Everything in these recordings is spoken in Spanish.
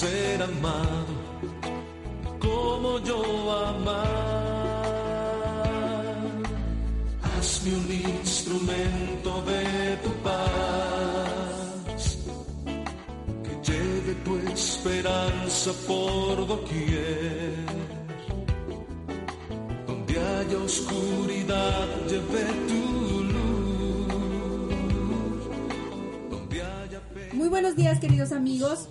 ser amado como yo amar. Hazme un instrumento de tu paz, que lleve tu esperanza por doquier. Donde haya oscuridad, lleve tu luz. Donde haya Muy buenos días queridos amigos.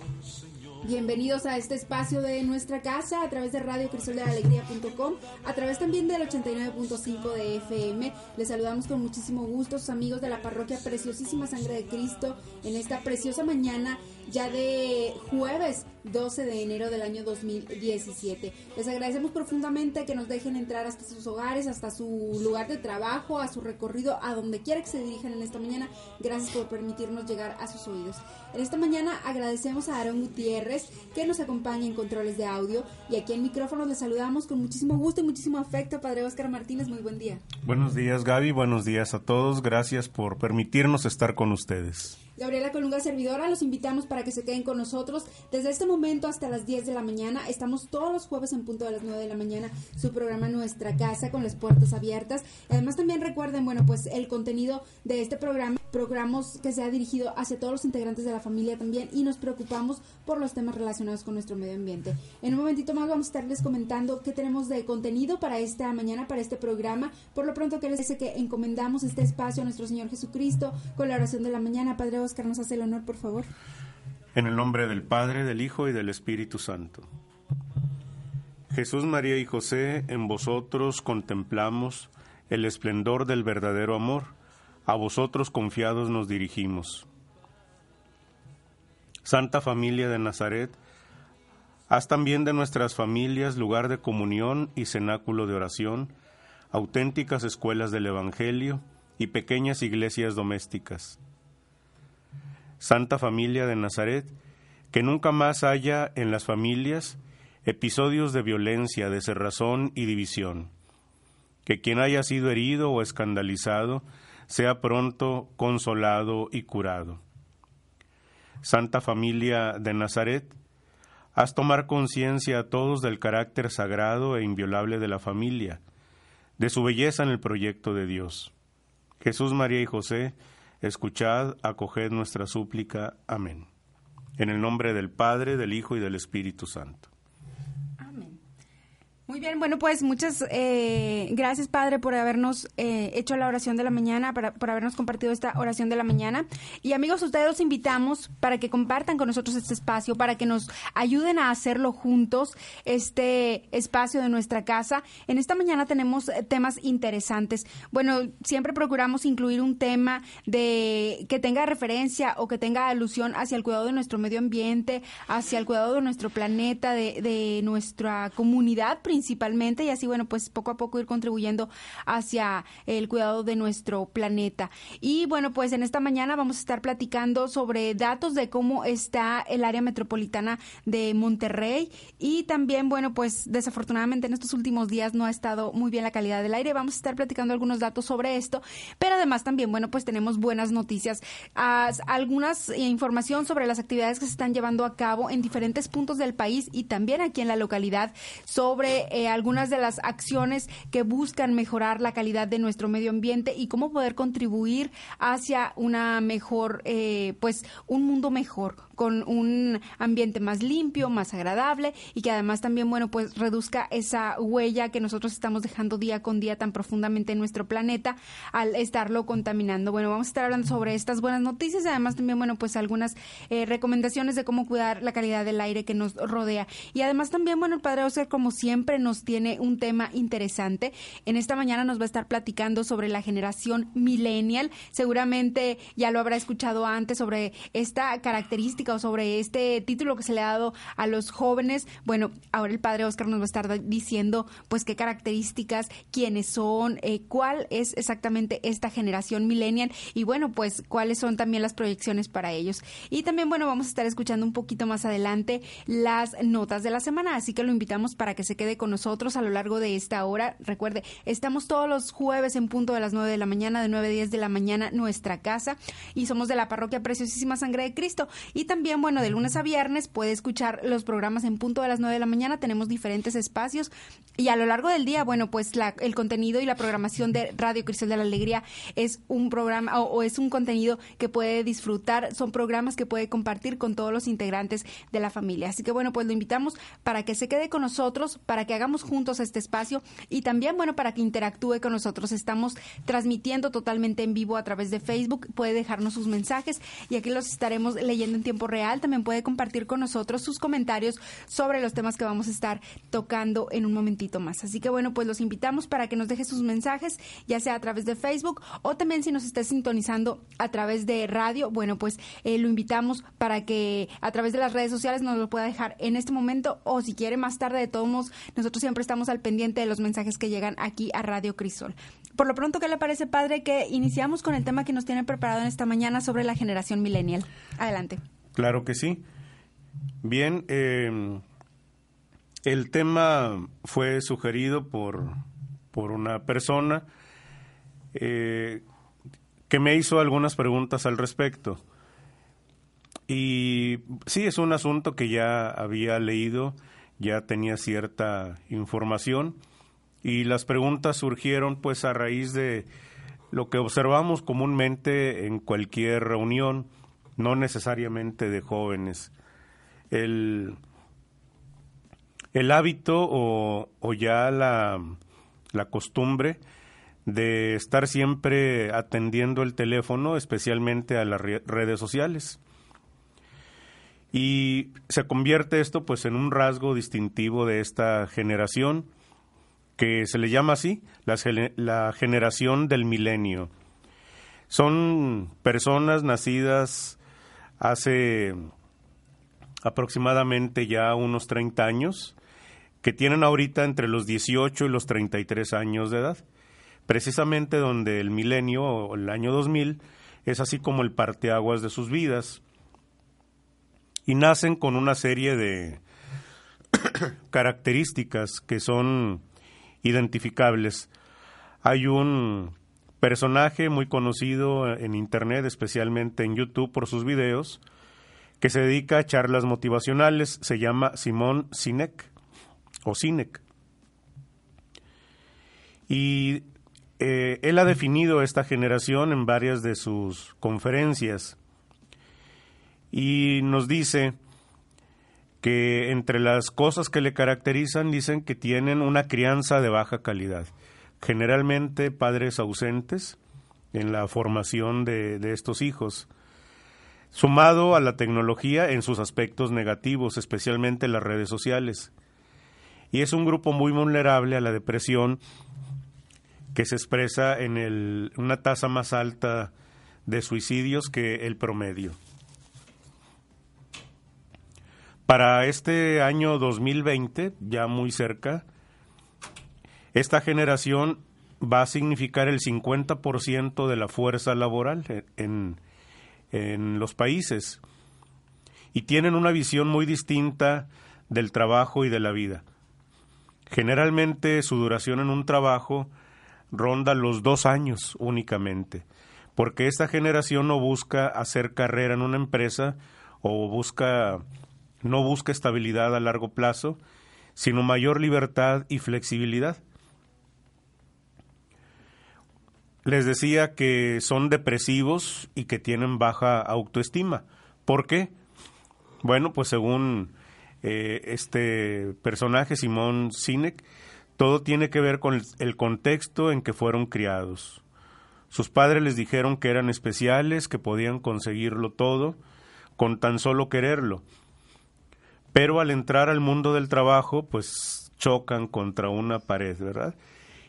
Bienvenidos a este espacio de nuestra casa a través de Radio Alegría.com, a través también del 89.5 de FM. Les saludamos con muchísimo gusto, sus amigos de la parroquia Preciosísima Sangre de Cristo, en esta preciosa mañana ya de jueves 12 de enero del año 2017. Les agradecemos profundamente que nos dejen entrar hasta sus hogares, hasta su lugar de trabajo, a su recorrido, a donde quiera que se dirijan en esta mañana. Gracias por permitirnos llegar a sus oídos. En esta mañana agradecemos a Aaron Gutiérrez que nos acompaña en controles de audio y aquí en micrófonos les saludamos con muchísimo gusto y muchísimo afecto, Padre Oscar Martínez. Muy buen día. Buenos días Gaby, buenos días a todos. Gracias por permitirnos estar con ustedes. Gabriela Colunga Servidora, los invitamos para que se queden con nosotros desde este momento hasta las 10 de la mañana. Estamos todos los jueves en punto de las 9 de la mañana, su programa Nuestra Casa con las puertas abiertas. Además también recuerden, bueno, pues el contenido de este programa, programas que se ha dirigido hacia todos los integrantes de la familia también y nos preocupamos por los temas relacionados con nuestro medio ambiente. En un momentito más vamos a estarles comentando qué tenemos de contenido para esta mañana, para este programa. Por lo pronto que les dice que encomendamos este espacio a nuestro Señor Jesucristo con la oración de la mañana. Padre Oscar, nos hace el honor, por favor. En el nombre del Padre, del Hijo y del Espíritu Santo. Jesús, María y José, en vosotros contemplamos el esplendor del verdadero amor. A vosotros confiados nos dirigimos. Santa Familia de Nazaret, haz también de nuestras familias lugar de comunión y cenáculo de oración, auténticas escuelas del Evangelio y pequeñas iglesias domésticas. Santa Familia de Nazaret, que nunca más haya en las familias episodios de violencia, de cerrazón y división. Que quien haya sido herido o escandalizado sea pronto consolado y curado. Santa Familia de Nazaret, haz tomar conciencia a todos del carácter sagrado e inviolable de la familia, de su belleza en el proyecto de Dios. Jesús, María y José, escuchad, acoged nuestra súplica. Amén. En el nombre del Padre, del Hijo y del Espíritu Santo. Muy bien, bueno, pues muchas eh, gracias, Padre, por habernos eh, hecho la oración de la mañana, para, por habernos compartido esta oración de la mañana. Y amigos, ustedes los invitamos para que compartan con nosotros este espacio, para que nos ayuden a hacerlo juntos, este espacio de nuestra casa. En esta mañana tenemos eh, temas interesantes. Bueno, siempre procuramos incluir un tema de que tenga referencia o que tenga alusión hacia el cuidado de nuestro medio ambiente, hacia el cuidado de nuestro planeta, de, de nuestra comunidad principal principalmente y así, bueno, pues poco a poco ir contribuyendo hacia el cuidado de nuestro planeta. Y bueno, pues en esta mañana vamos a estar platicando sobre datos de cómo está el área metropolitana de Monterrey y también, bueno, pues desafortunadamente en estos últimos días no ha estado muy bien la calidad del aire. Vamos a estar platicando algunos datos sobre esto, pero además también, bueno, pues tenemos buenas noticias, algunas información sobre las actividades que se están llevando a cabo en diferentes puntos del país y también aquí en la localidad sobre eh, algunas de las acciones que buscan mejorar la calidad de nuestro medio ambiente y cómo poder contribuir hacia una mejor, eh, pues un mundo mejor, con un ambiente más limpio, más agradable y que además también, bueno, pues reduzca esa huella que nosotros estamos dejando día con día tan profundamente en nuestro planeta al estarlo contaminando. Bueno, vamos a estar hablando sobre estas buenas noticias y además también, bueno, pues algunas eh, recomendaciones de cómo cuidar la calidad del aire que nos rodea. Y además también, bueno, el Padre Oscar, como siempre, nos tiene un tema interesante. En esta mañana nos va a estar platicando sobre la generación millennial. Seguramente ya lo habrá escuchado antes sobre esta característica sobre este título que se le ha dado a los jóvenes. Bueno, ahora el padre Oscar nos va a estar diciendo pues qué características, quiénes son, eh, cuál es exactamente esta generación millennial y bueno, pues cuáles son también las proyecciones para ellos. Y también, bueno, vamos a estar escuchando un poquito más adelante las notas de la semana, así que lo invitamos para que se quede con nosotros a lo largo de esta hora. Recuerde, estamos todos los jueves en punto de las 9 de la mañana, de 9 a 10 de la mañana, nuestra casa. Y somos de la parroquia Preciosísima Sangre de Cristo. Y también, bueno, de lunes a viernes puede escuchar los programas en punto de las 9 de la mañana. Tenemos diferentes espacios. Y a lo largo del día, bueno, pues la, el contenido y la programación de Radio Cristal de la Alegría es un programa o, es un contenido que puede disfrutar. Son programas que puede compartir con todos los integrantes de la familia. Así que, bueno, pues lo invitamos para que se quede con nosotros, para que hagamos juntos este espacio y también, bueno, para que interactúe con nosotros. Estamos transmitiendo totalmente en vivo a través de Facebook. Puede dejarnos sus mensajes y aquí los estaremos leyendo en tiempo real. También puede compartir con nosotros sus comentarios sobre los temas que vamos a estar tocando en un momentito más. Así que bueno, pues los invitamos para que nos deje sus mensajes, ya sea a través de Facebook o también si nos está sintonizando a través de radio, bueno, pues eh, lo invitamos para que a través de las redes sociales nos lo pueda dejar en este momento o si quiere más tarde de todos modos, nosotros siempre estamos al pendiente de los mensajes que llegan aquí a Radio Crisol. Por lo pronto, ¿qué le parece, padre, que iniciamos con el tema que nos tiene preparado en esta mañana sobre la generación millennial? Adelante. Claro que sí. Bien, eh, el tema fue sugerido por, por una persona eh, que me hizo algunas preguntas al respecto. Y sí, es un asunto que ya había leído, ya tenía cierta información y las preguntas surgieron pues a raíz de lo que observamos comúnmente en cualquier reunión, no necesariamente de jóvenes. El, el hábito o, ya la, la, costumbre de estar siempre atendiendo el teléfono, especialmente a las redes sociales. Y se convierte esto pues en un rasgo distintivo de esta generación que se le llama así, la, la generación del milenio. Son personas nacidas hace aproximadamente ya unos 30 años, que tienen ahorita entre los 18 y los 33 años de edad, precisamente donde el milenio o el año 2000 es así como el parteaguas de sus vidas, y nacen con una serie de características que son identificables. Hay un personaje muy conocido en Internet, especialmente en YouTube por sus videos, que se dedica a charlas motivacionales, se llama Simón Sinek o Sinek. Y eh, él ha definido esta generación en varias de sus conferencias y nos dice que entre las cosas que le caracterizan dicen que tienen una crianza de baja calidad, generalmente padres ausentes en la formación de, de estos hijos sumado a la tecnología en sus aspectos negativos, especialmente las redes sociales. Y es un grupo muy vulnerable a la depresión que se expresa en el, una tasa más alta de suicidios que el promedio. Para este año 2020, ya muy cerca, esta generación va a significar el 50% de la fuerza laboral en, en los países y tienen una visión muy distinta del trabajo y de la vida. Generalmente su duración en un trabajo ronda los dos años únicamente, porque esta generación no busca hacer carrera en una empresa o busca no busca estabilidad a largo plazo, sino mayor libertad y flexibilidad. les decía que son depresivos y que tienen baja autoestima. ¿Por qué? Bueno, pues según eh, este personaje, Simón Sinek, todo tiene que ver con el contexto en que fueron criados. Sus padres les dijeron que eran especiales, que podían conseguirlo todo con tan solo quererlo. Pero al entrar al mundo del trabajo, pues chocan contra una pared, ¿verdad?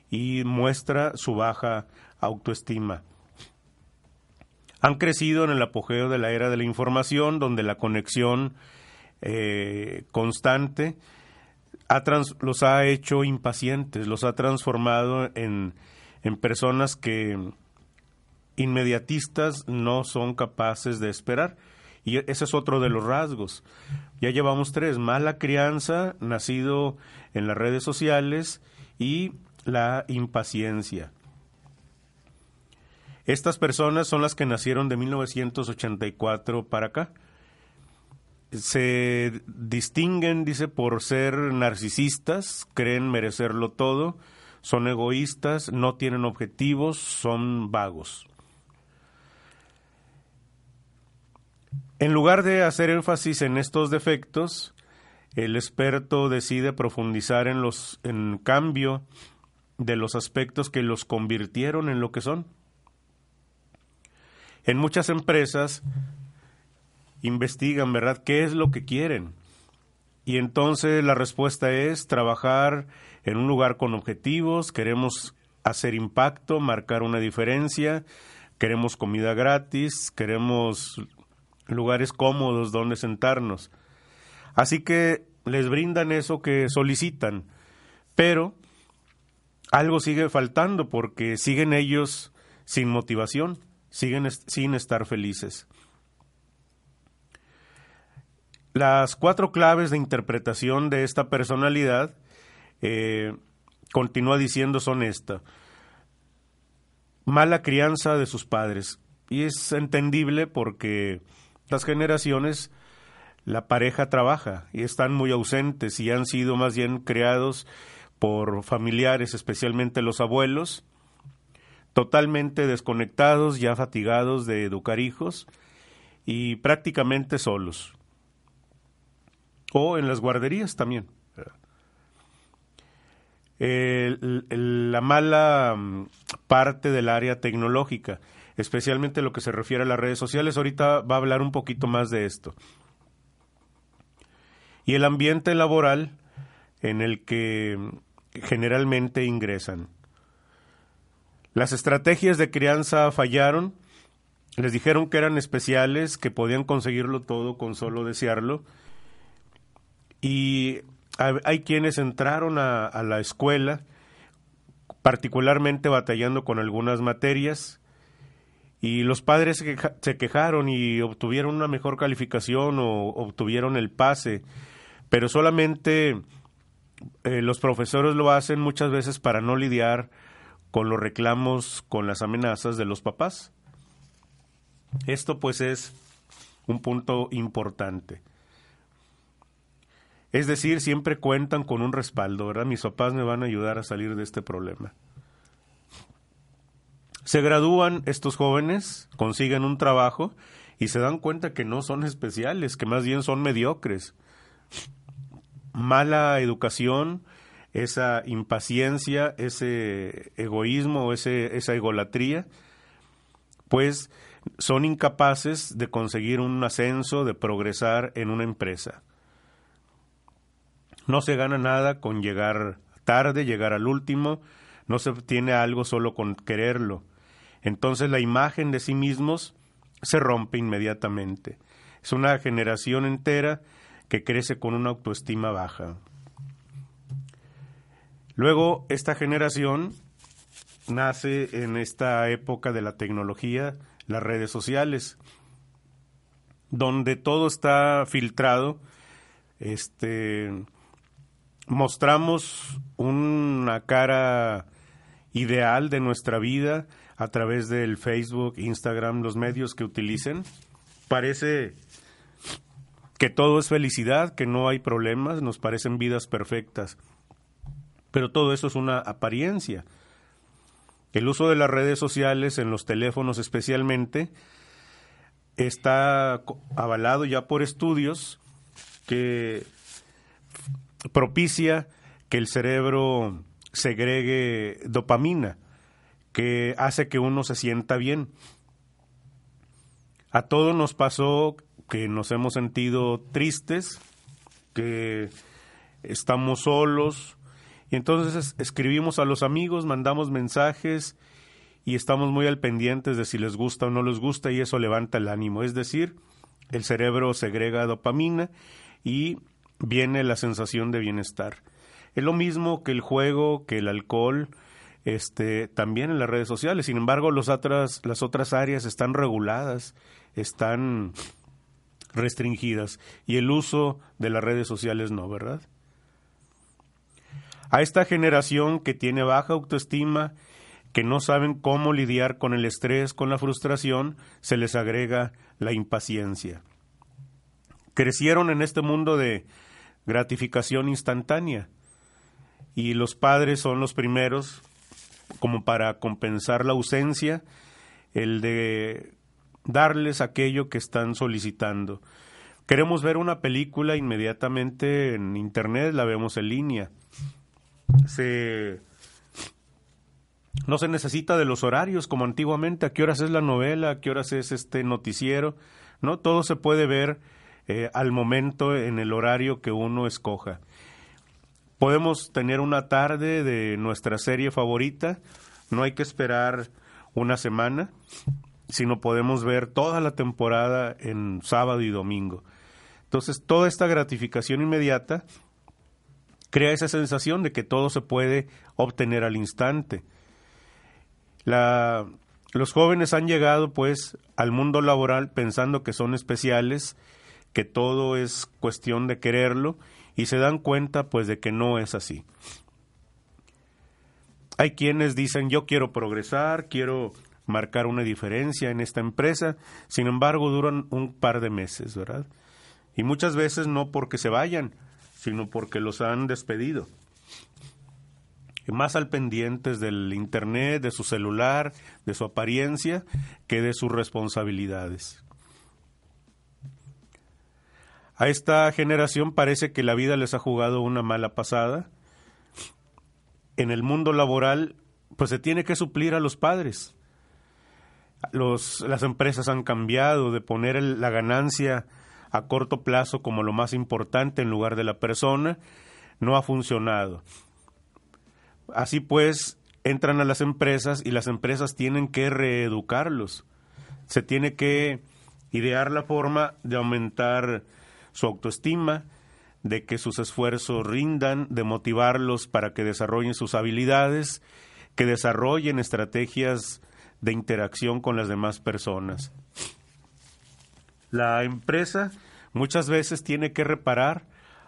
Y muestra su baja autoestima. Han crecido en el apogeo de la era de la información, donde la conexión eh, constante los ha hecho impacientes, los ha transformado en, en personas que inmediatistas no son capaces de esperar Y ese es otro de los rasgos. Ya llevamos tres, mala crianza, nacido en las redes sociales y la impaciencia. Estas personas son las que nacieron de 1984 para acá. Se distinguen, dice, por ser narcisistas, creen merecerlo todo, son egoístas, no tienen objetivos, son vagos. En lugar de hacer énfasis en estos defectos, el experto decide profundizar en los en cambio de los aspectos que los convirtieron en lo que son. En muchas empresas investigan, ¿verdad?, qué es lo que quieren. Y entonces la respuesta es trabajar en un lugar con objetivos, queremos hacer impacto, marcar una diferencia, queremos comida gratis, queremos lugares cómodos donde sentarnos. Así que les brindan eso que solicitan, pero algo sigue faltando porque siguen ellos sin motivación, siguen sin estar felices. Las cuatro claves de interpretación de esta personalidad, eh, continúa diciendo, son esta. Mala crianza de sus padres. Y es entendible porque generaciones la pareja trabaja y están muy ausentes y han sido más bien creados por familiares, especialmente los abuelos, totalmente desconectados, ya fatigados de educar hijos y prácticamente solos. O en las guarderías también. la mala mm, parte del área tecnológica, especialmente lo que se refiere a las redes sociales, ahorita va a hablar un poquito más de esto. Y el ambiente laboral en el que generalmente ingresan. Las estrategias de crianza fallaron, les dijeron que eran especiales, que podían conseguirlo todo con solo desearlo, y hay quienes entraron a, la escuela, particularmente batallando con algunas materias, y los padres se quejaron y obtuvieron una mejor calificación o obtuvieron el pase, pero solamente eh, los profesores lo hacen muchas veces para no lidiar con los reclamos, con las amenazas de los papás. Esto pues es un punto importante. Es decir, siempre cuentan con un respaldo, ¿verdad? Mis papás me van a ayudar a salir de este problema. Se gradúan estos jóvenes, consiguen un trabajo y se dan cuenta que no son especiales, que más bien son mediocres mala educación, esa impaciencia, ese egoísmo, ese, esa egolatría, pues son incapaces de conseguir un ascenso, de progresar en una empresa. No se gana nada con llegar tarde, llegar al último, no se obtiene algo solo con quererlo. Entonces la imagen de sí mismos se rompe inmediatamente. Es una generación entera que crece con una autoestima baja. Luego, esta generación nace en esta época de la tecnología, las redes sociales, donde todo está filtrado. Este mostramos una cara ideal de nuestra vida a través del Facebook, Instagram, los medios que utilicen. Parece que todo es felicidad, que no hay problemas, nos parecen vidas perfectas. Pero todo eso es una apariencia. El uso de las redes sociales, en los teléfonos especialmente, está avalado ya por estudios que propicia que el cerebro segregue dopamina, que hace que uno se sienta bien. A todos nos pasó que nos hemos sentido tristes, que estamos solos. Y entonces escribimos a los amigos, mandamos mensajes y estamos muy al pendientes de si les gusta o no les gusta y eso levanta el ánimo. Es decir, el cerebro segrega dopamina y viene la sensación de bienestar. Es lo mismo que el juego, que el alcohol, este, también en las redes sociales. Sin embargo, los otras, las otras áreas están reguladas, están restringidas y el uso de las redes sociales no, ¿verdad? A esta generación que tiene baja autoestima, que no saben cómo lidiar con el estrés, con la frustración, se les agrega la impaciencia. Crecieron en este mundo de gratificación instantánea y los padres son los primeros como para compensar la ausencia, el de darles aquello que están solicitando. Queremos ver una película inmediatamente en internet, la vemos en línea se no se necesita de los horarios como antiguamente, a qué horas es la novela, a qué horas es este noticiero, no todo se puede ver eh, al momento en el horario que uno escoja. Podemos tener una tarde de nuestra serie favorita, no hay que esperar una semana, sino podemos ver toda la temporada en sábado y domingo. Entonces, toda esta gratificación inmediata crea esa sensación de que todo se puede obtener al instante. los jóvenes han llegado pues al mundo laboral pensando que son especiales, que todo es cuestión de quererlo y se dan cuenta pues de que no es así. Hay quienes dicen yo quiero progresar, quiero marcar una diferencia en esta empresa, sin embargo duran un par de meses, ¿verdad? Y muchas veces no porque se vayan, sino porque los han despedido. Más al pendientes del Internet, de su celular, de su apariencia, que de sus responsabilidades. A esta generación parece que la vida les ha jugado una mala pasada. En el mundo laboral, pues se tiene que suplir a los padres. Los, las empresas han cambiado de poner la ganancia a corto plazo como lo más importante en lugar de la persona, no ha funcionado. Así pues, entran a las empresas y las empresas tienen que reeducarlos. Se tiene que idear la forma de aumentar su autoestima, de que sus esfuerzos rindan, de motivarlos para que desarrollen sus habilidades, que desarrollen estrategias de interacción con las demás personas. La empresa muchas veces tiene que reparar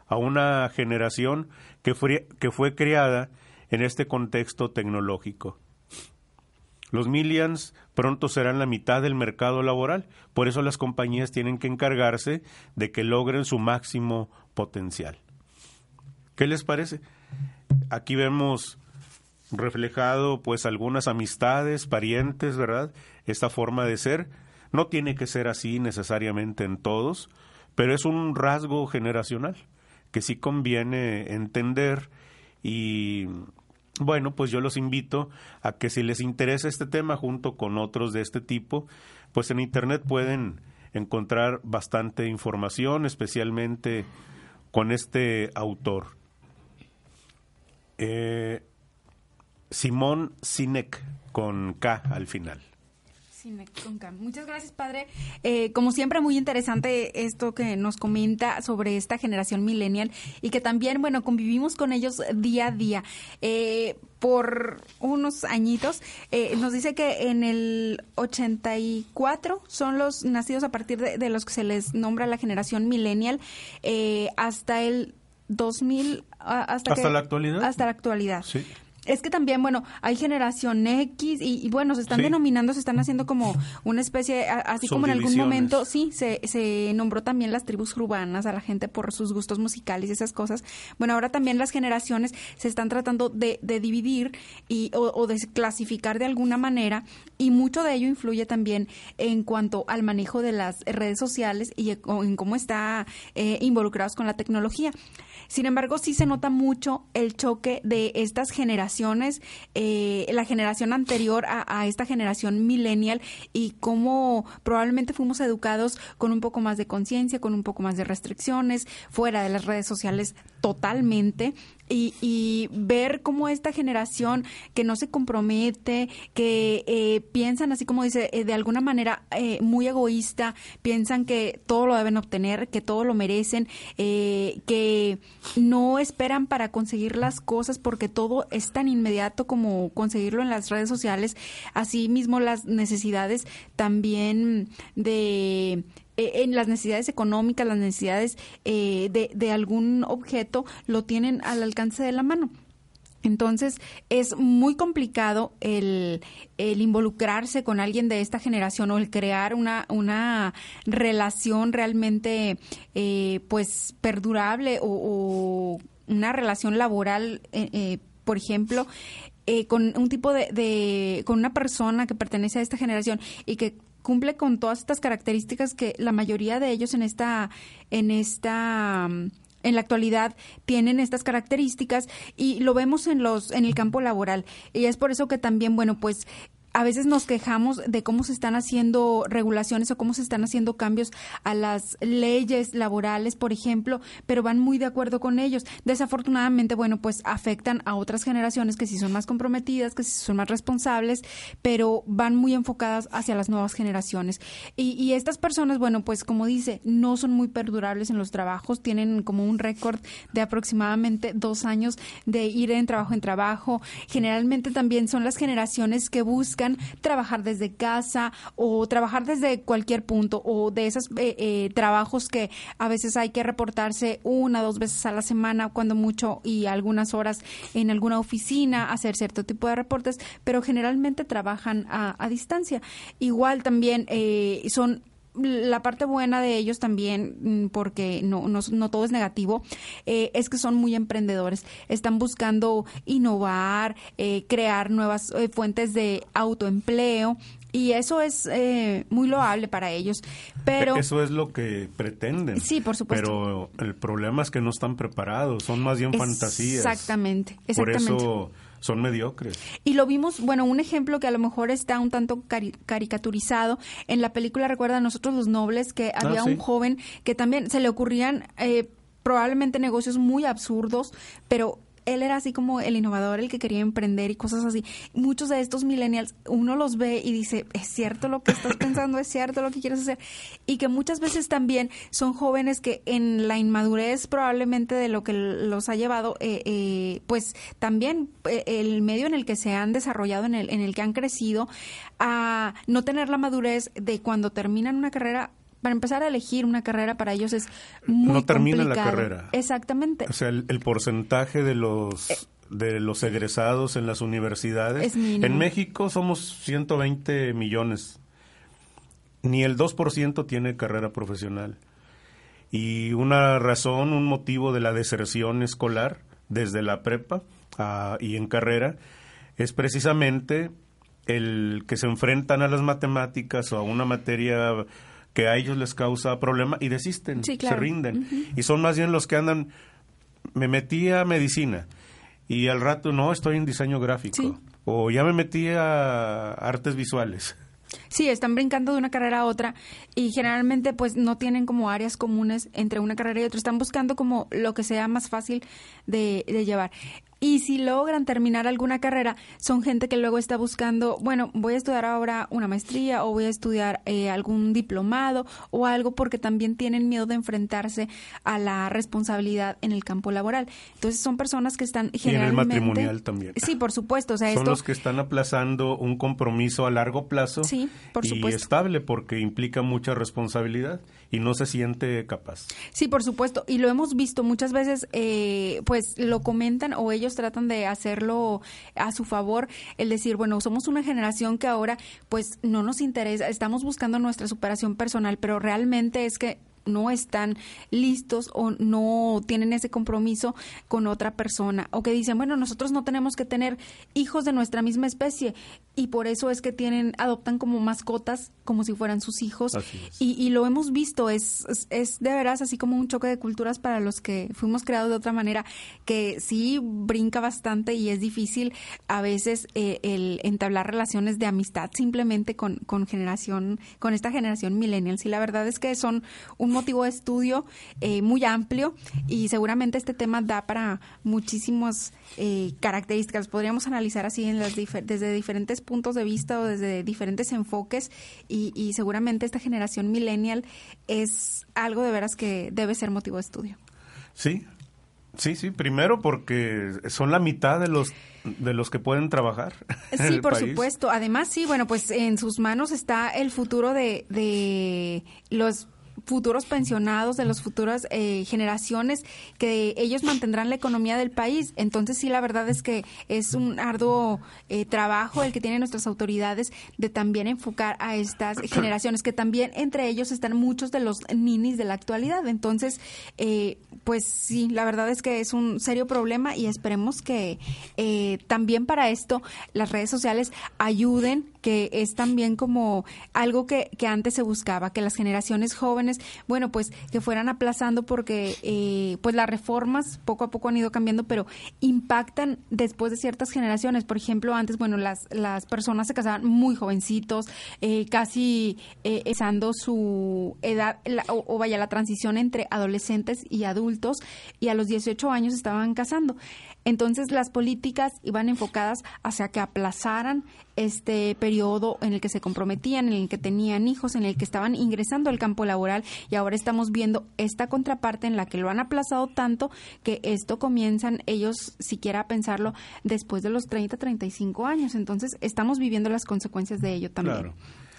a una generación que fue, que fue creada en este contexto tecnológico. Los millions pronto serán la mitad del mercado laboral, por eso las compañías tienen que encargarse de que logren su máximo potencial. ¿Qué les parece? Aquí vemos reflejado pues algunas amistades, parientes, ¿verdad? Esta forma de ser no tiene que ser así necesariamente en todos, pero es un rasgo generacional que sí conviene entender y bueno, pues yo los invito a que si les interesa este tema junto con otros de este tipo, pues en Internet pueden encontrar bastante información, especialmente con este autor. Eh, Simón Sinek, con K al final. Muchas gracias, padre. Eh, como siempre, muy interesante esto que nos comenta sobre esta generación millennial y que también, bueno, convivimos con ellos día a día. Eh, por unos añitos, eh, nos dice que en el 84 son los nacidos a partir de, los que se les nombra la generación millennial hasta el 2000 hasta, hasta la actualidad hasta la actualidad sí. Es que también, bueno, hay generación X y, bueno, se están denominando, se están haciendo como una especie, así como en algún momento, sí, se, se nombró también las tribus urbanas a la gente por sus gustos musicales y esas cosas. Bueno, ahora también las generaciones se están tratando de, de dividir y, o, de clasificar de alguna manera y mucho de ello influye también en cuanto al manejo de las redes sociales y en cómo está eh, involucrados con la tecnología. Sin embargo, sí se nota mucho el choque de estas generaciones, eh, la generación anterior a, esta generación millennial y cómo probablemente fuimos educados con un poco más de conciencia, con un poco más de restricciones, fuera de las redes sociales totalmente y, ver cómo esta generación que no se compromete, que eh, piensan así como dice, eh, de alguna manera eh, muy egoísta, piensan que todo lo deben obtener, que todo lo merecen, que no esperan para conseguir las cosas porque todo es tan inmediato como conseguirlo en las redes sociales, así mismo las necesidades también de eh, en las necesidades económicas, las necesidades eh, de, de algún objeto, lo tienen al alcance de la mano. Entonces es muy complicado el, el, involucrarse con alguien de esta generación o el crear una, una relación realmente eh, pues perdurable o, una relación laboral, eh, eh, por ejemplo, eh, con un tipo de, de, con una persona que pertenece a esta generación y que cumple con todas estas características que la mayoría de ellos en esta en esta en la actualidad tienen estas características y lo vemos en los en el campo laboral. Y es por eso que también bueno pues a veces nos quejamos de cómo se están haciendo regulaciones o cómo se están haciendo cambios a las leyes laborales, por ejemplo, pero van muy de acuerdo con ellos. Desafortunadamente, bueno, pues afectan a otras generaciones que sí son más comprometidas, que sí son más responsables, pero van muy enfocadas hacia las nuevas generaciones. Y, y estas personas, bueno, pues como dice, no son muy perdurables en los trabajos, tienen como un récord de aproximadamente dos años de ir en trabajo en trabajo. Generalmente también son las generaciones que buscan trabajar desde casa o trabajar desde cualquier punto o de esos eh, eh, trabajos que a veces hay que reportarse una dos veces a la semana, cuando mucho, y algunas horas en alguna oficina, hacer cierto tipo de reportes, pero generalmente trabajan a, a distancia. Igual también eh, son la parte buena de ellos también, mm, porque no, no, no todo es negativo, eh, es que son muy emprendedores. Están buscando innovar, eh, crear nuevas eh, fuentes de autoempleo. Y eso es eh, muy loable para ellos. Pero eso es lo que pretenden. Sí, por supuesto. Pero el problema es que no están preparados, son más bien fantasías. Exactamente, exactamente. Por eso son mediocres. Y lo vimos, bueno, un ejemplo que a lo mejor está un tanto cari caricaturizado. En la película recuerda a nosotros los nobles que había ah, ¿sí? un joven que también se le ocurrían eh, probablemente negocios muy absurdos, pero él era así como el innovador, el que quería emprender y cosas así. Muchos de estos millennials, uno los ve y dice, es cierto lo que estás pensando, es cierto lo que quieres hacer. Y que muchas veces también son jóvenes que en la inmadurez probablemente de lo que los ha llevado, eh, eh, pues también eh, el medio en el que se han desarrollado, en el, en el que han crecido, a no tener la madurez de cuando terminan una carrera para empezar a elegir una carrera para ellos es muy no termina complicado. la carrera. Exactamente. O sea, el, el porcentaje de los Eh. de los egresados en las universidades Es mínimo. en México somos 120 millones. Ni el 2% tiene carrera profesional. Y una razón, un motivo de la deserción escolar desde la prepa ah, y en carrera es precisamente el que se enfrentan a las matemáticas o a una materia que a ellos les causa problema y desisten, Sí, claro. se rinden. Y son más bien los que andan, me metí a medicina y al rato no, estoy en diseño gráfico. Sí. O ya me metí a artes visuales. Sí, están brincando de una carrera a otra y generalmente pues no tienen como áreas comunes entre una carrera y otra. Están buscando como lo que sea más fácil de, de llevar. Y si logran terminar alguna carrera, son gente que luego está buscando, bueno, voy a estudiar ahora una maestría o voy a estudiar eh, algún diplomado o algo porque también tienen miedo de enfrentarse a la responsabilidad en el campo laboral. Entonces son personas que están Y en el generalmente... matrimonial también. Sí, por supuesto. O sea, Son esto... los que están aplazando un compromiso a largo plazo Sí, por y supuesto. estable porque implica mucha responsabilidad y no se siente capaz. Sí, por supuesto. Y lo hemos visto muchas veces, eh, pues lo comentan o ellos tratan de hacerlo a su favor, el decir, bueno, somos una generación que ahora pues no nos interesa, estamos buscando nuestra superación personal, pero realmente es que no están listos o no tienen ese compromiso con otra persona o que dicen, bueno, nosotros no tenemos que tener hijos de nuestra misma especie y por eso es que tienen adoptan como mascotas como si fueran sus hijos y, y lo hemos visto, es, es, es de veras así como un choque de culturas para los que fuimos creados de otra manera, que sí brinca bastante y es difícil a veces eh, el entablar relaciones de amistad simplemente con, con generación, con esta generación millennials. Y la verdad es que son un motivo de estudio eh, muy amplio y seguramente este tema da para muchísimas eh, características. Podríamos analizar así en las difer- desde diferentes puntos de vista o desde diferentes enfoques y, y seguramente esta generación millennial es algo de veras que debe ser motivo de estudio. Sí, sí, sí. Primero porque son la mitad de los de los que pueden trabajar. en Sí, el por país. supuesto. Además, sí, bueno, pues en sus manos está el futuro de, de los futuros pensionados, de las futuras eh, generaciones, que ellos mantendrán la economía del país. Entonces sí, la verdad es que es un arduo eh, trabajo el que tienen nuestras autoridades de también enfocar a estas generaciones, que también entre ellos están muchos de los ninis de la actualidad. Entonces, eh, pues sí, la verdad es que es un serio problema y esperemos que también para esto las redes sociales ayuden que es también como algo que, que antes se buscaba, que las generaciones jóvenes, bueno, pues que fueran aplazando porque eh, pues las reformas poco a poco han ido cambiando, pero impactan después de ciertas generaciones. Por ejemplo, antes, bueno, las, las personas se casaban muy jovencitos, eh, casi eh, su edad, o, o vaya, la transición entre adolescentes y adultos, y a los 18 años estaban casando. Entonces las políticas iban enfocadas hacia que aplazaran este periodo en el que se comprometían, en el que tenían hijos, en el que estaban ingresando al campo laboral y ahora estamos viendo esta contraparte en la que lo han aplazado tanto que esto comienzan ellos siquiera a pensarlo después de los 30, 35 años. Entonces estamos viviendo las consecuencias de ello también. Claro.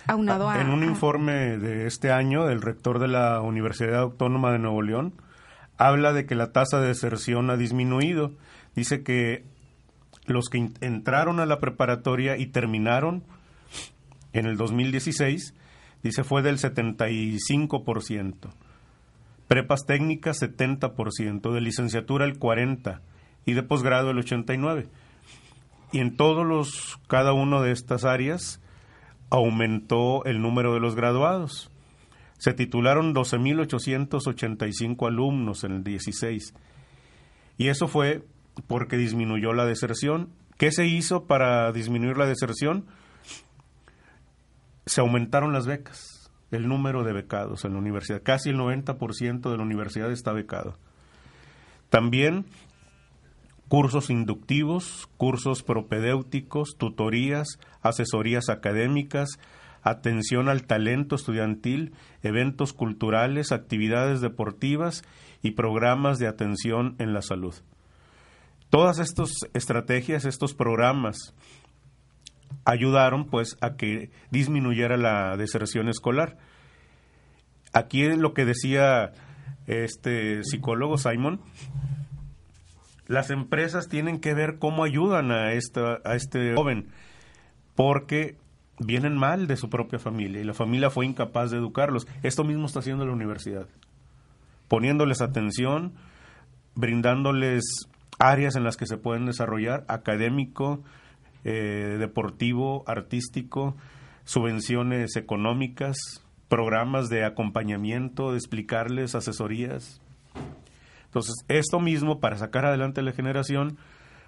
Aunado a, en un informe de este año del rector de la Universidad Autónoma de Nuevo León, habla de que la tasa de deserción ha disminuido dice que los que entraron a la preparatoria y terminaron en el 2016, dice fue del 75%, prepas técnicas 70%, de licenciatura el 40% y de posgrado el 89%. Y en todos los, cada una de estas áreas aumentó el número de los graduados. Se titularon 12.885 alumnos en el 16. Y eso fue porque disminuyó la deserción. ¿Qué se hizo para disminuir la deserción? Se aumentaron las becas, el número de becados en la universidad. Casi el 90% de la universidad está becado. También cursos inductivos, cursos propedéuticos, tutorías, asesorías académicas, atención al talento estudiantil, eventos culturales, actividades deportivas y programas de atención en la salud. Todas estas estrategias, estos programas, ayudaron pues a que disminuyera la deserción escolar. Aquí lo que decía este psicólogo Simon, las empresas tienen que ver cómo ayudan a, esta, a este joven, porque vienen mal de su propia familia y la familia fue incapaz de educarlos. Esto mismo está haciendo la universidad, poniéndoles atención, brindándoles áreas en las que se pueden desarrollar, académico, eh, deportivo, artístico, subvenciones económicas, programas de acompañamiento, de explicarles asesorías. Entonces, esto mismo para sacar adelante la generación,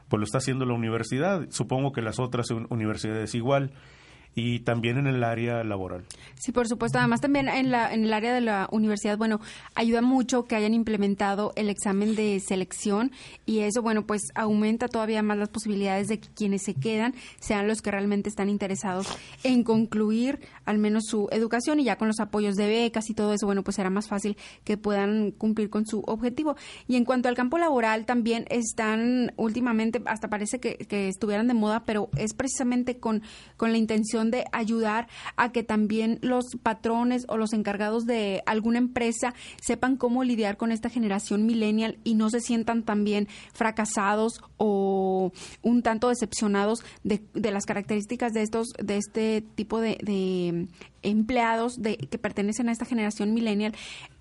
pues lo está haciendo la universidad. Supongo que las otras universidades igual y también en el área laboral. Sí, por supuesto. Además, también en, la, en el área de la universidad, bueno, ayuda mucho que hayan implementado el examen de selección y eso, bueno, pues aumenta todavía más las posibilidades de que quienes se quedan sean los que realmente están interesados en concluir al menos su educación y ya con los apoyos de becas y todo eso, bueno, pues será más fácil que puedan cumplir con su objetivo. Y en cuanto al campo laboral, también están últimamente, hasta parece que, que estuvieran de moda, pero es precisamente con, con la intención de ayudar a que también los patrones o los encargados de alguna empresa sepan cómo lidiar con esta generación millennial y no se sientan también fracasados o un tanto decepcionados de, las características de estos de este tipo de, de empleados de, que pertenecen a esta generación millennial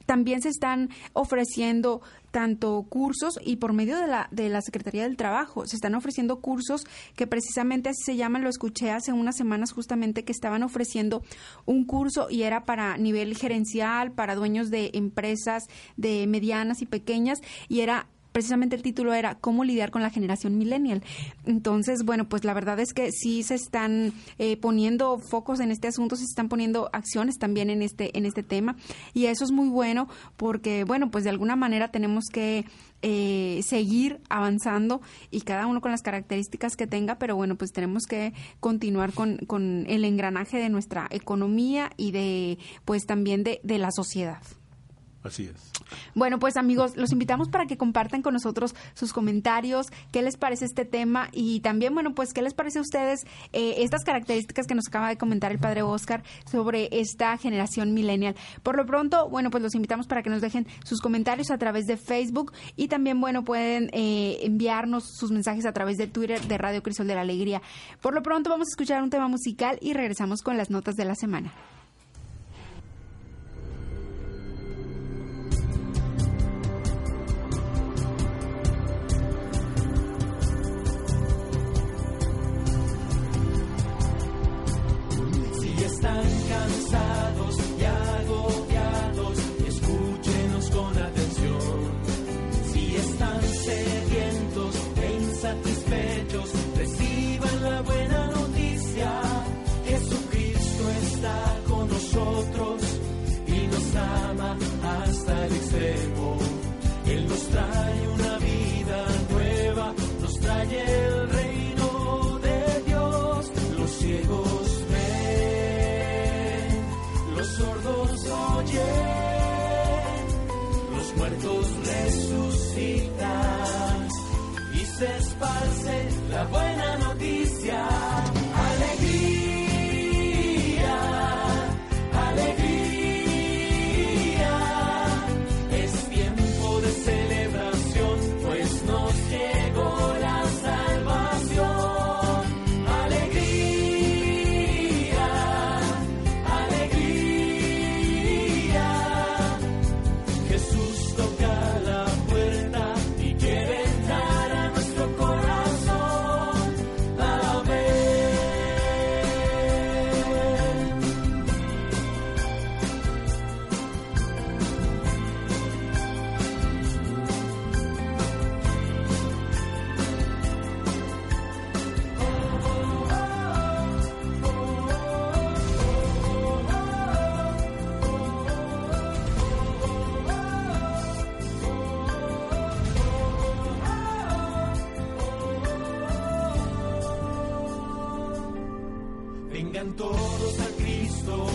también se están ofreciendo tanto cursos y por medio de la, de la Secretaría del Trabajo, se están ofreciendo cursos que precisamente así se llaman, lo escuché hace unas semanas justamente que estaban ofreciendo un curso y era para nivel gerencial, para dueños de empresas de medianas y pequeñas y era precisamente el título era cómo lidiar con la generación millennial. Entonces, bueno, pues la verdad es que sí se están eh, poniendo focos en este asunto, se están poniendo acciones también en este en este tema y eso es muy bueno porque, bueno, pues de alguna manera tenemos que eh, seguir avanzando y cada uno con las características que tenga, pero bueno, pues tenemos que continuar con, con el engranaje de nuestra economía y de, pues también de, de la sociedad. Así es. Bueno, pues amigos, los invitamos para que compartan con nosotros sus comentarios, qué les parece este tema y también, bueno, pues qué les parece a ustedes eh, estas características que nos acaba de comentar el padre Oscar sobre esta generación millennial. Por lo pronto, bueno, pues los invitamos para que nos dejen sus comentarios a través de Facebook y también, bueno, pueden eh, enviarnos sus mensajes a través de Twitter de Radio Crisol de la Alegría. Por lo pronto vamos a escuchar un tema musical y regresamos con las notas de la semana. Todos a Cristo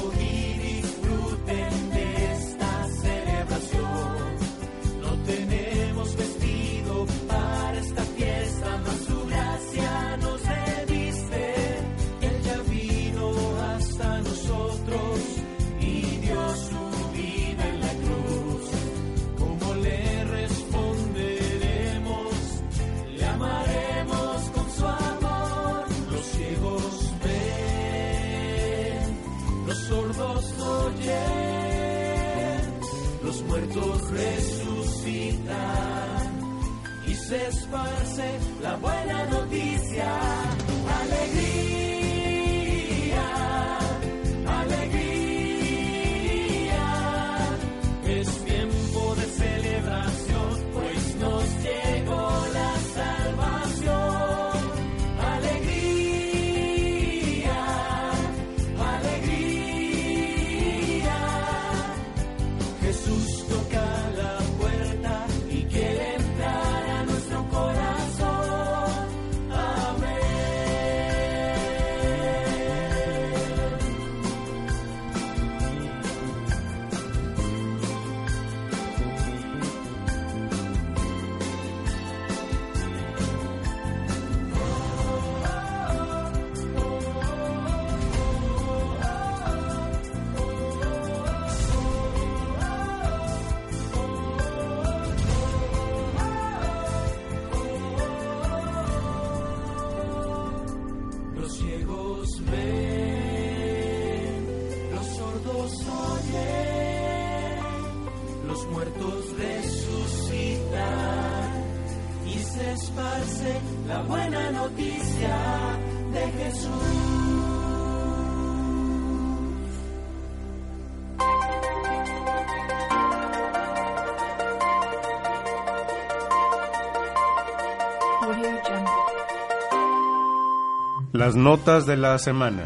Las notas de la semana.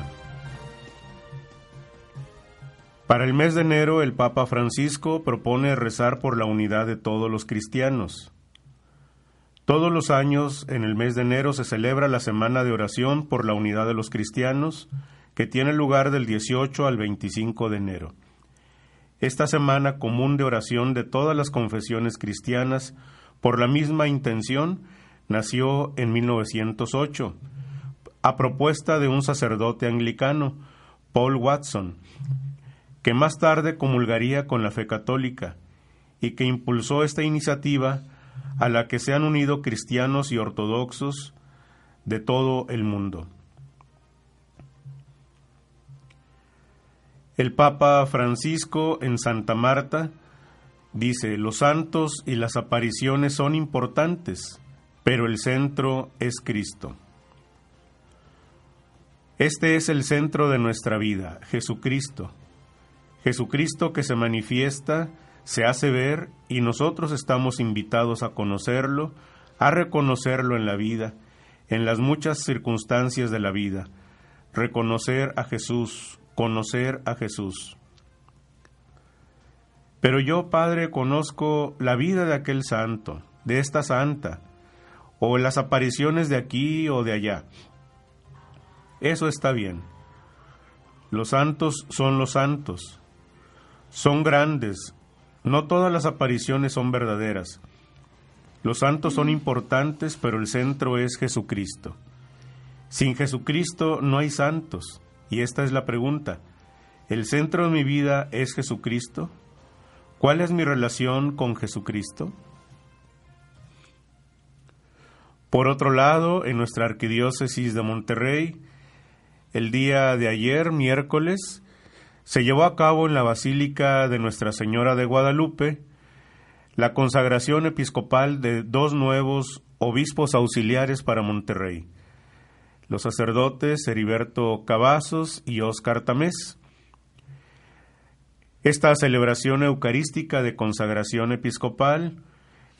Para el mes de enero, el Papa Francisco propone rezar por la unidad de todos los cristianos. Todos los años, en el mes de enero, se celebra la Semana de Oración por la Unidad de los Cristianos, que tiene lugar del 18 al 25 de enero. esta semana común de oración de todas las confesiones cristianas por la misma intención nació en 1908, a propuesta de un sacerdote anglicano, Paul Watson, que más tarde comulgaría con la fe católica y que impulsó esta iniciativa a la que se han unido cristianos y ortodoxos de todo el mundo. El Papa Francisco en Santa Marta dice, los santos y las apariciones son importantes, pero el centro es Cristo. Este es el centro de nuestra vida, Jesucristo. Jesucristo que se manifiesta, se hace ver y nosotros estamos invitados a conocerlo, a reconocerlo en la vida, en las muchas circunstancias de la vida, reconocer a Jesús, conocer a Jesús. Pero yo, Padre, conozco la vida de aquel santo, de esta santa, o las apariciones de aquí o de allá. Eso está bien. Los santos son los santos. Son grandes. No todas las apariciones son verdaderas. Los santos son importantes, pero el centro es Jesucristo. Sin Jesucristo no hay santos. Y esta es la pregunta. ¿El centro de mi vida es Jesucristo? ¿Cuál es mi relación con Jesucristo? Por otro lado, en nuestra arquidiócesis de Monterrey, el día de ayer, miércoles, se llevó a cabo en la Basílica de Nuestra Señora de Guadalupe la consagración episcopal de dos nuevos obispos auxiliares para Monterrey, los sacerdotes Heriberto Cavazos y Óscar Tamés. Esta celebración eucarística de consagración episcopal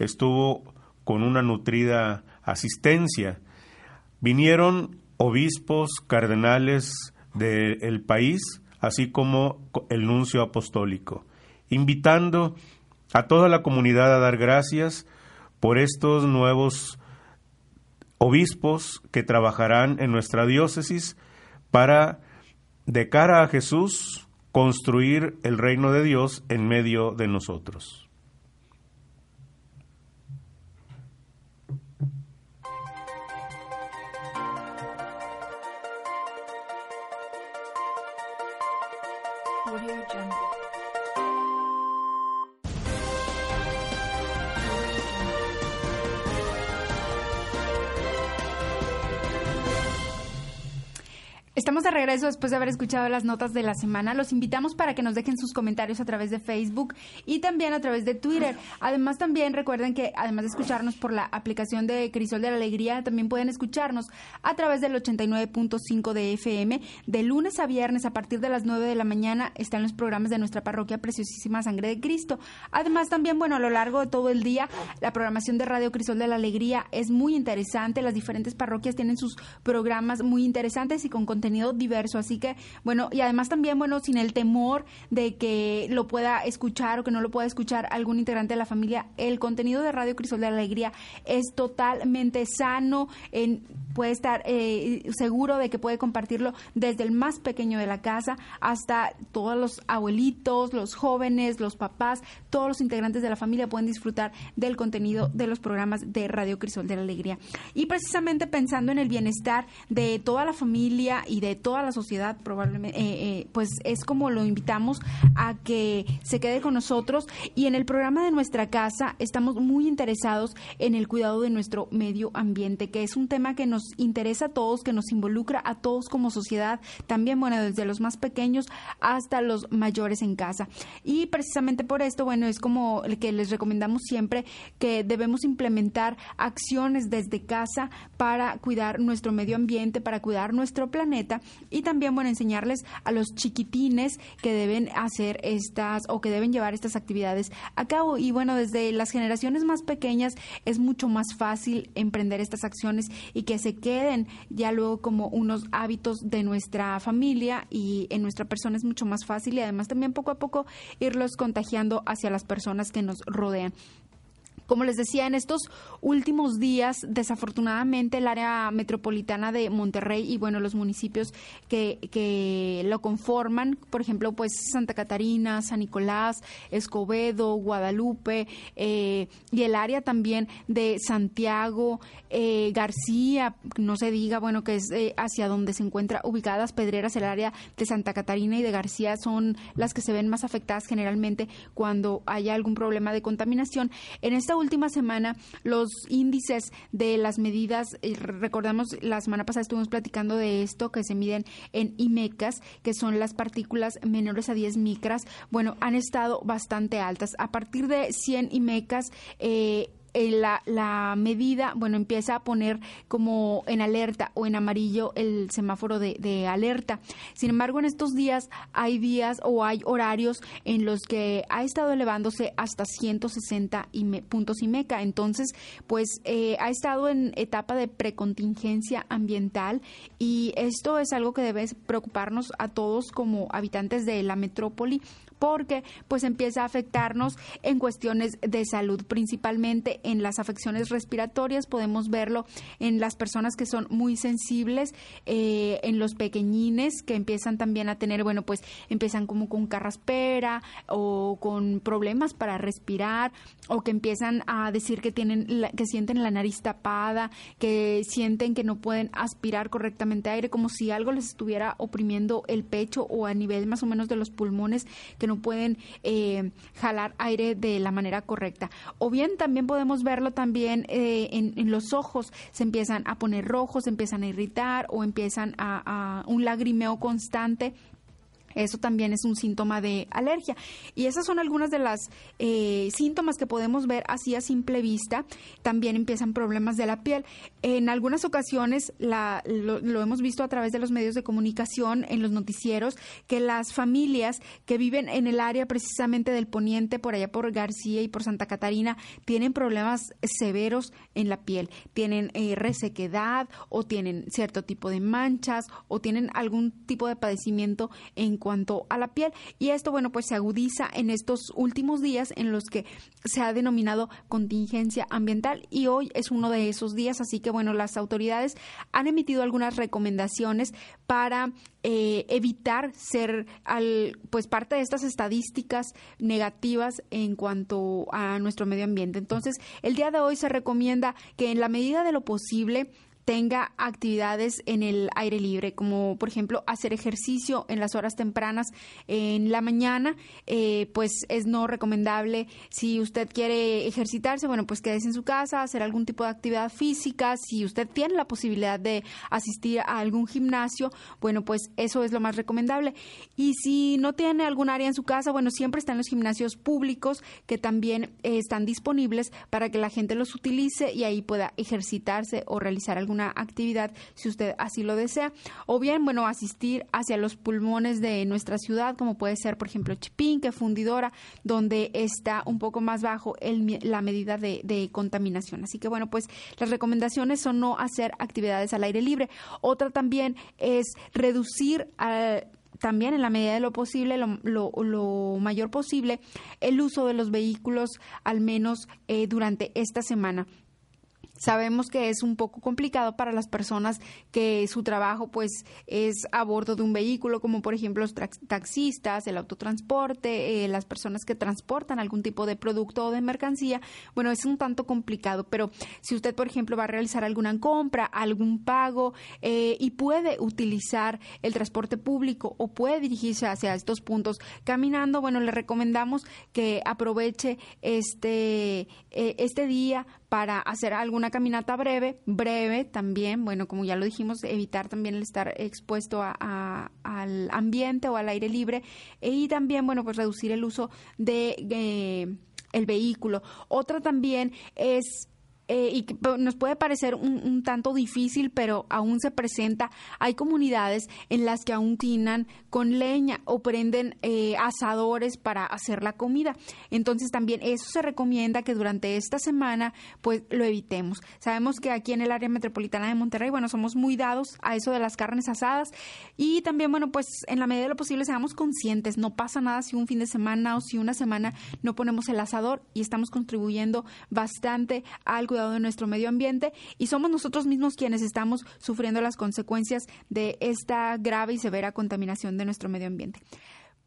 estuvo con una nutrida asistencia. Vinieron obispos, cardenales del país, así como el nuncio apostólico, invitando a toda la comunidad a dar gracias por estos nuevos obispos que trabajarán en nuestra diócesis para, de cara a Jesús, construir el reino de Dios en medio de nosotros. Estamos de regreso después de haber escuchado las notas de la semana. Los invitamos para que nos dejen sus comentarios a través de Facebook y también a través de Twitter. Además, también recuerden que además de escucharnos por la aplicación de Crisol de la Alegría, también pueden escucharnos a través del 89.5 de FM. De lunes a viernes, a partir de las 9 de la mañana, están los programas de nuestra parroquia Preciosísima Sangre de Cristo. Además, también, bueno, a lo largo de todo el día, la programación de Radio Crisol de la Alegría es muy interesante. Las diferentes parroquias tienen sus programas muy interesantes y con contenido diverso. Así que, bueno, y además también, bueno, sin el temor de que lo pueda escuchar o que no lo pueda escuchar algún integrante de la familia, el contenido de Radio Crisol de la Alegría es totalmente sano, en, puede estar eh, seguro de que puede compartirlo desde el más pequeño de la casa hasta todos los abuelitos, los jóvenes, los papás, todos los integrantes de la familia pueden disfrutar del contenido de los programas de Radio Crisol de la Alegría. Y precisamente pensando en el bienestar de toda la familia y de toda la sociedad probablemente, eh, eh, pues es como lo invitamos a que se quede con nosotros y en el programa de nuestra casa estamos muy interesados en el cuidado de nuestro medio ambiente, que es un tema que nos interesa a todos, que nos involucra a todos como sociedad, también, bueno, desde los más pequeños hasta los mayores en casa. Y precisamente por esto, bueno, es como el que les recomendamos siempre que debemos implementar acciones desde casa para cuidar nuestro medio ambiente, para cuidar nuestro planeta y también, bueno, enseñarles a los chiquitines que deben hacer estas o que deben llevar estas actividades a cabo. Y bueno, desde las generaciones más pequeñas es mucho más fácil emprender estas acciones y que se queden ya luego como unos hábitos de nuestra familia y en nuestra persona es mucho más fácil y además también poco a poco irlos contagiando hacia las personas que nos rodean. Como les decía, en estos últimos días, desafortunadamente, el área metropolitana de Monterrey y, bueno, los municipios que, que lo conforman, por ejemplo, pues Santa Catarina, San Nicolás, Escobedo, Guadalupe, eh, y el área también de Santiago, eh, García, no se diga, bueno, que es eh, hacia donde se encuentra ubicadas Pedreras, el área de Santa Catarina y de García son las que se ven más afectadas generalmente cuando haya algún problema de contaminación. En esta última semana los índices de las medidas, eh, recordamos la semana pasada estuvimos platicando de esto, que se miden en IMECAS, que son las partículas menores a 10 micras, bueno, han estado bastante altas. A partir de 100 IMECAS, eh, eh, la, la, medida, bueno, empieza a poner como en alerta o en amarillo el semáforo de, alerta. Sin embargo, en estos días hay días o hay horarios en los que ha estado elevándose hasta 160 puntos y meca. Entonces, pues eh, ha estado en etapa de precontingencia ambiental y esto es algo que debe preocuparnos a todos como habitantes de la metrópoli porque pues empieza a afectarnos en cuestiones de salud, principalmente en las afecciones respiratorias, podemos verlo en las personas que son muy sensibles, eh, en los pequeñines que empiezan también a tener, bueno, pues empiezan como con carraspera o con problemas para respirar o que empiezan a decir que tienen que sienten la nariz tapada, que sienten que no pueden aspirar correctamente aire, como si algo les estuviera oprimiendo el pecho o a nivel más o menos de los pulmones, que no pueden eh, jalar aire de la manera correcta. O bien también podemos verlo también eh, en, los ojos, se empiezan a poner rojos, se empiezan a irritar o empiezan a, a un lagrimeo constante eso también es un síntoma de alergia. Y esas son algunas de las eh, síntomas que podemos ver así a simple vista. También empiezan problemas de la piel. En algunas ocasiones lo, hemos visto a través de los medios de comunicación, en los noticieros, que las familias que viven en el área precisamente del poniente, por allá por García y por Santa Catarina, tienen problemas severos en la piel. Tienen eh, resequedad o tienen cierto tipo de manchas o tienen algún tipo de padecimiento en cuanto a la piel. Y esto, bueno, pues se agudiza en estos últimos días en los que se ha denominado contingencia ambiental y hoy es uno de esos días, así que bueno, las autoridades han emitido algunas recomendaciones para eh, evitar ser al, pues parte de estas estadísticas negativas en cuanto a nuestro medio ambiente. Entonces, el día de hoy se recomienda que en la medida de lo posible tenga actividades en el aire libre, como por ejemplo hacer ejercicio en las horas tempranas en la mañana, eh, pues es no recomendable. Si usted quiere ejercitarse, bueno, pues quédese en su casa, hacer algún tipo de actividad física. Si usted tiene la posibilidad de asistir a algún gimnasio, bueno, pues eso es lo más recomendable. Y si no tiene algún área en su casa, bueno, siempre están los gimnasios públicos que también eh, están disponibles para que la gente los utilice y ahí pueda ejercitarse o realizar algún una actividad si usted así lo desea. O bien, bueno, asistir hacia los pulmones de nuestra ciudad, como puede ser, por ejemplo, Chipinque, Fundidora, donde está un poco más bajo el, la medida de, contaminación. Así que, bueno, pues las recomendaciones son no hacer actividades al aire libre. Otra también es reducir también en la medida de lo posible, lo, lo, mayor posible, el uso de los vehículos, al menos eh, durante esta semana. Sabemos que es un poco complicado para las personas que su trabajo pues es a bordo de un vehículo, como por ejemplo los taxistas, el autotransporte, eh, las personas que transportan algún tipo de producto o de mercancía. Bueno, es un tanto complicado, pero si usted por ejemplo va a realizar alguna compra, algún pago eh, y puede utilizar el transporte público o puede dirigirse hacia estos puntos caminando, bueno, le recomendamos que aproveche este, eh, este día para hacer alguna caminata breve, breve también, bueno, como ya lo dijimos, evitar también el estar expuesto al ambiente o al aire libre y también, bueno, pues reducir el uso de eh, el vehículo. Otra también es eh, y que nos puede parecer un, tanto difícil, pero aún se presenta. Hay comunidades en las que aún tinan con leña o prenden eh, asadores para hacer la comida. Entonces también eso se recomienda que durante esta semana pues lo evitemos. Sabemos que aquí en el área metropolitana de Monterrey, bueno, somos muy dados a eso de las carnes asadas y también, bueno, pues en la medida de lo posible seamos conscientes. No pasa nada si un fin de semana o si una semana no ponemos el asador y estamos contribuyendo bastante al cuidado de nuestro medio ambiente y somos nosotros mismos quienes estamos sufriendo las consecuencias de esta grave y severa contaminación de nuestro medio ambiente.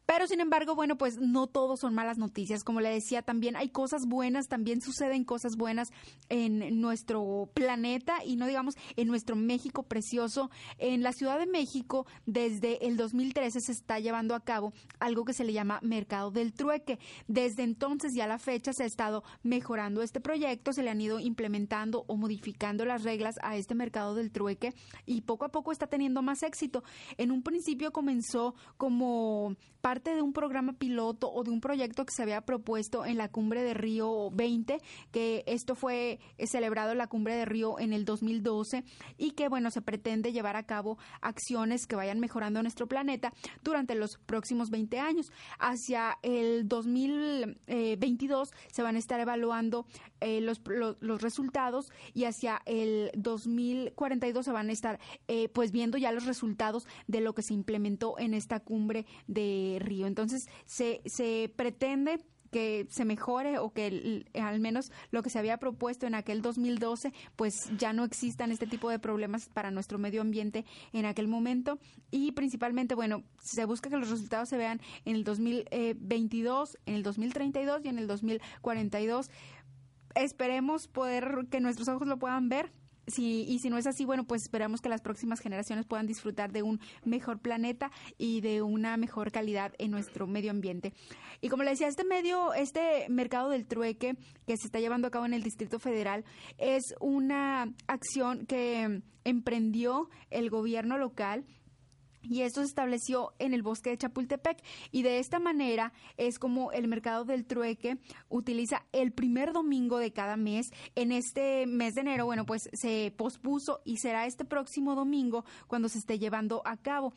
Pero sin embargo, bueno, pues no todo son malas noticias. Como le decía, también hay cosas buenas, también suceden cosas buenas en nuestro planeta y no digamos en nuestro México precioso. En la Ciudad de México, desde el 2013 se está llevando a cabo algo que se le llama Mercado del Trueque. Desde entonces y a la fecha se ha estado mejorando este proyecto, se le han ido implementando o modificando las reglas a este Mercado del Trueque y poco a poco está teniendo más éxito. En un principio comenzó como parte de un programa piloto o de un proyecto que se había propuesto en la cumbre de Río 20, que esto fue celebrado en la cumbre de Río en el 2012 y que bueno, se pretende llevar a cabo acciones que vayan mejorando nuestro planeta durante los próximos 20 años. Hacia el 2022 se van a estar evaluando eh, los, los, resultados y hacia el 2042 se van a estar eh, pues viendo ya los resultados de lo que se implementó en esta cumbre de. Entonces se, se pretende que se mejore o que al menos lo que se había propuesto en aquel 2012 pues ya no existan este tipo de problemas para nuestro medio ambiente en aquel momento. Y principalmente bueno se busca que los resultados se vean en el 2022 en el 2032 y en el 2042 esperemos poder que nuestros ojos lo puedan ver. Si, y si no es así, bueno, pues esperamos que las próximas generaciones puedan disfrutar de un mejor planeta y de una mejor calidad en nuestro medio ambiente. Y como le decía, este medio, este mercado del trueque que se está llevando a cabo en el Distrito Federal es una acción que emprendió el gobierno local y esto se estableció en el bosque de Chapultepec y de esta manera es como el mercado del trueque utiliza el primer domingo de cada mes. En este mes de enero, bueno, pues se pospuso y será este próximo domingo cuando se esté llevando a cabo.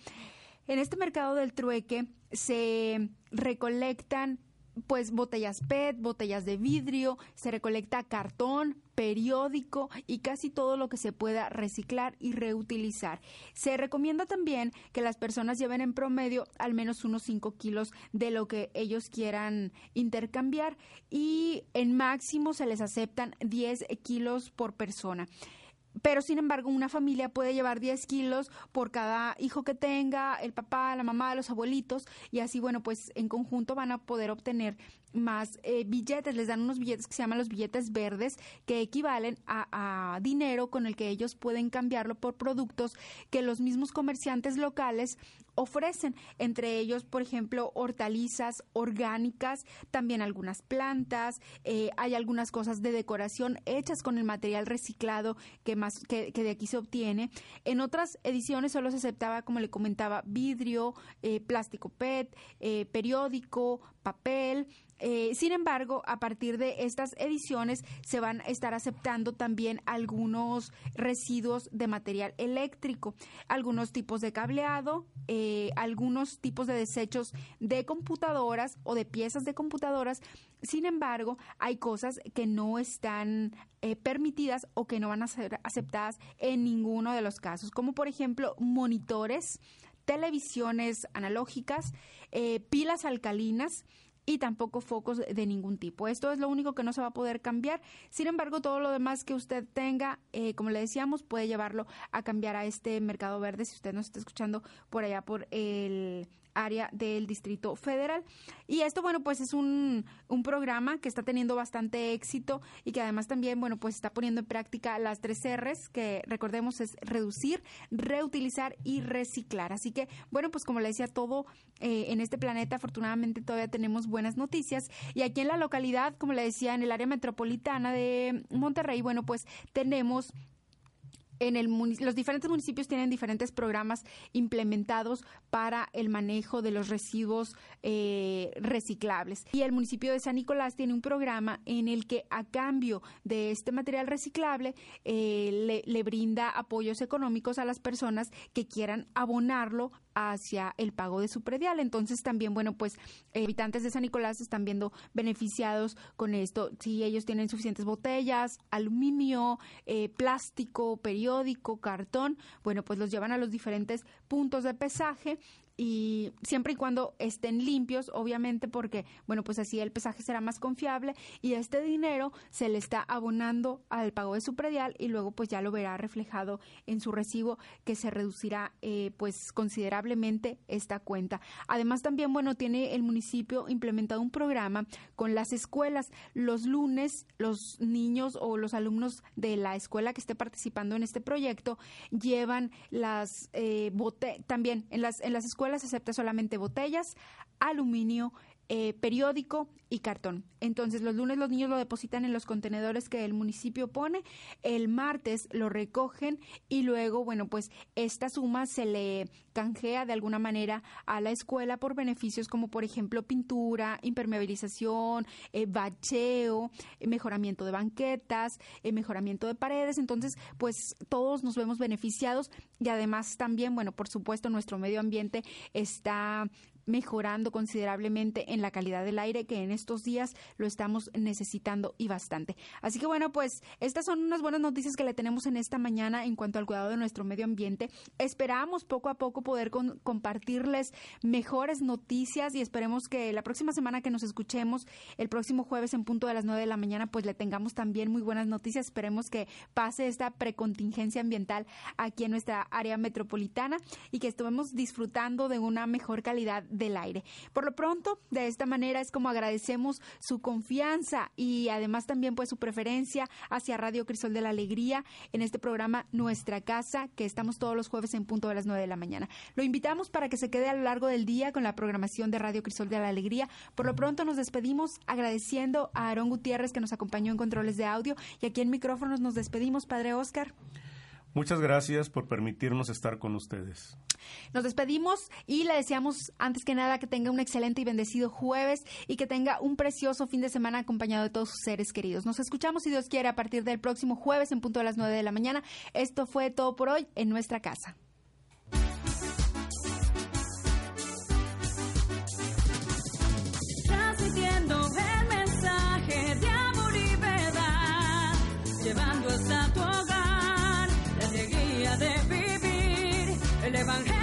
En este mercado del trueque se recolectan pues botellas PET, botellas de vidrio, se recolecta cartón, periódico y casi todo lo que se pueda reciclar y reutilizar. Se recomienda también que las personas lleven en promedio al menos unos 5 kilos de lo que ellos quieran intercambiar y en máximo se les aceptan 10 kilos por persona pero sin embargo una familia puede llevar 10 kilos por cada hijo que tenga, el papá, la mamá, los abuelitos, y así, bueno, pues en conjunto van a poder obtener más eh, billetes, les dan unos billetes que se llaman los billetes verdes, que equivalen a, dinero con el que ellos pueden cambiarlo por productos que los mismos comerciantes locales ofrecen, entre ellos, por ejemplo, hortalizas orgánicas, también algunas plantas, eh, hay algunas cosas de decoración hechas con el material reciclado que más que, de aquí se obtiene. En otras ediciones solo se aceptaba, como le comentaba, vidrio, eh, plástico PET, eh, periódico, papel, eh, sin embargo, a partir de estas ediciones se van a estar aceptando también algunos residuos de material eléctrico, algunos tipos de cableado, eh, algunos tipos de desechos de computadoras o de piezas de computadoras. Sin embargo, hay cosas que no están eh, permitidas o que no van a ser aceptadas en ninguno de los casos, como por ejemplo monitores, televisiones analógicas, pilas alcalinas, y tampoco focos de ningún tipo. Esto es lo único que no se va a poder cambiar. Sin embargo, todo lo demás que usted tenga, eh, como le decíamos, puede llevarlo a cambiar a este mercado verde si usted nos está escuchando por allá por el área del Distrito Federal. Y esto, bueno, pues es un, un programa que está teniendo bastante éxito y que además también, bueno, pues está poniendo en práctica las tres R's, que recordemos es reducir, reutilizar y reciclar. Así que, bueno, pues como le decía, todo eh, en este planeta, afortunadamente todavía tenemos buenas noticias. Y aquí en la localidad, como le decía, en el área metropolitana de Monterrey, bueno, pues tenemos en los diferentes municipios tienen diferentes programas implementados para el manejo de los residuos eh, reciclables. Y el municipio de San Nicolás tiene un programa en el que a cambio de este material reciclable eh, le, brinda apoyos económicos a las personas que quieran abonarlo hacia el pago de su predial. Entonces también, bueno, pues habitantes de San Nicolás están viendo beneficiados con esto. Si ellos tienen suficientes botellas, aluminio, eh, plástico, periódico, cartón, bueno, pues los llevan a los diferentes puntos de pesaje y siempre y cuando estén limpios, obviamente, porque, bueno, pues así el pesaje será más confiable y este dinero se le está abonando al pago de su predial y luego pues ya lo verá reflejado en su recibo que se reducirá eh, pues considerablemente esta cuenta. Además también, bueno, tiene el municipio implementado un programa con las escuelas. Los lunes los niños o los alumnos de la escuela que esté participando en este proyecto llevan las eh, también en las, en las se acepta solamente botellas, aluminio, eh, periódico y cartón. Entonces, los lunes los niños lo depositan en los contenedores que el municipio pone, el martes lo recogen y luego, bueno, pues esta suma se le canjea de alguna manera a la escuela por beneficios como, por ejemplo, pintura, impermeabilización, eh, bacheo, eh, mejoramiento de banquetas, mejoramiento de paredes. Entonces, pues todos nos vemos beneficiados y además también, bueno, por supuesto, nuestro medio ambiente está mejorando considerablemente en la calidad del aire que en estos días lo estamos necesitando y bastante. Así que bueno, pues estas son unas buenas noticias que le tenemos en esta mañana en cuanto al cuidado de nuestro medio ambiente. Esperamos poco a poco poder compartirles mejores noticias y esperemos que la próxima semana que nos escuchemos, el próximo jueves en punto de las 9 de la mañana, pues le tengamos también muy buenas noticias. Esperemos que pase esta precontingencia ambiental aquí en nuestra área metropolitana y que estemos disfrutando de una mejor calidad del aire. Por lo pronto, de esta manera es como agradecemos su confianza y además también pues su preferencia hacia Radio Crisol de la Alegría en este programa Nuestra Casa, que estamos todos los jueves en punto de las 9 de la mañana. Lo invitamos para que se quede a lo largo del día con la programación de Radio Crisol de la Alegría. Por lo pronto nos despedimos agradeciendo a Aarón Gutiérrez que nos acompañó en controles de audio y aquí en micrófonos nos despedimos, Padre Oscar. Muchas gracias por permitirnos estar con ustedes. Nos despedimos y le deseamos antes que nada que tenga un excelente y bendecido jueves y que tenga un precioso fin de semana acompañado de todos sus seres queridos. Nos escuchamos si Dios quiere a partir del próximo jueves en punto de las 9 de la mañana. Esto fue todo por hoy en nuestra casa. de vivir. El Evangelio.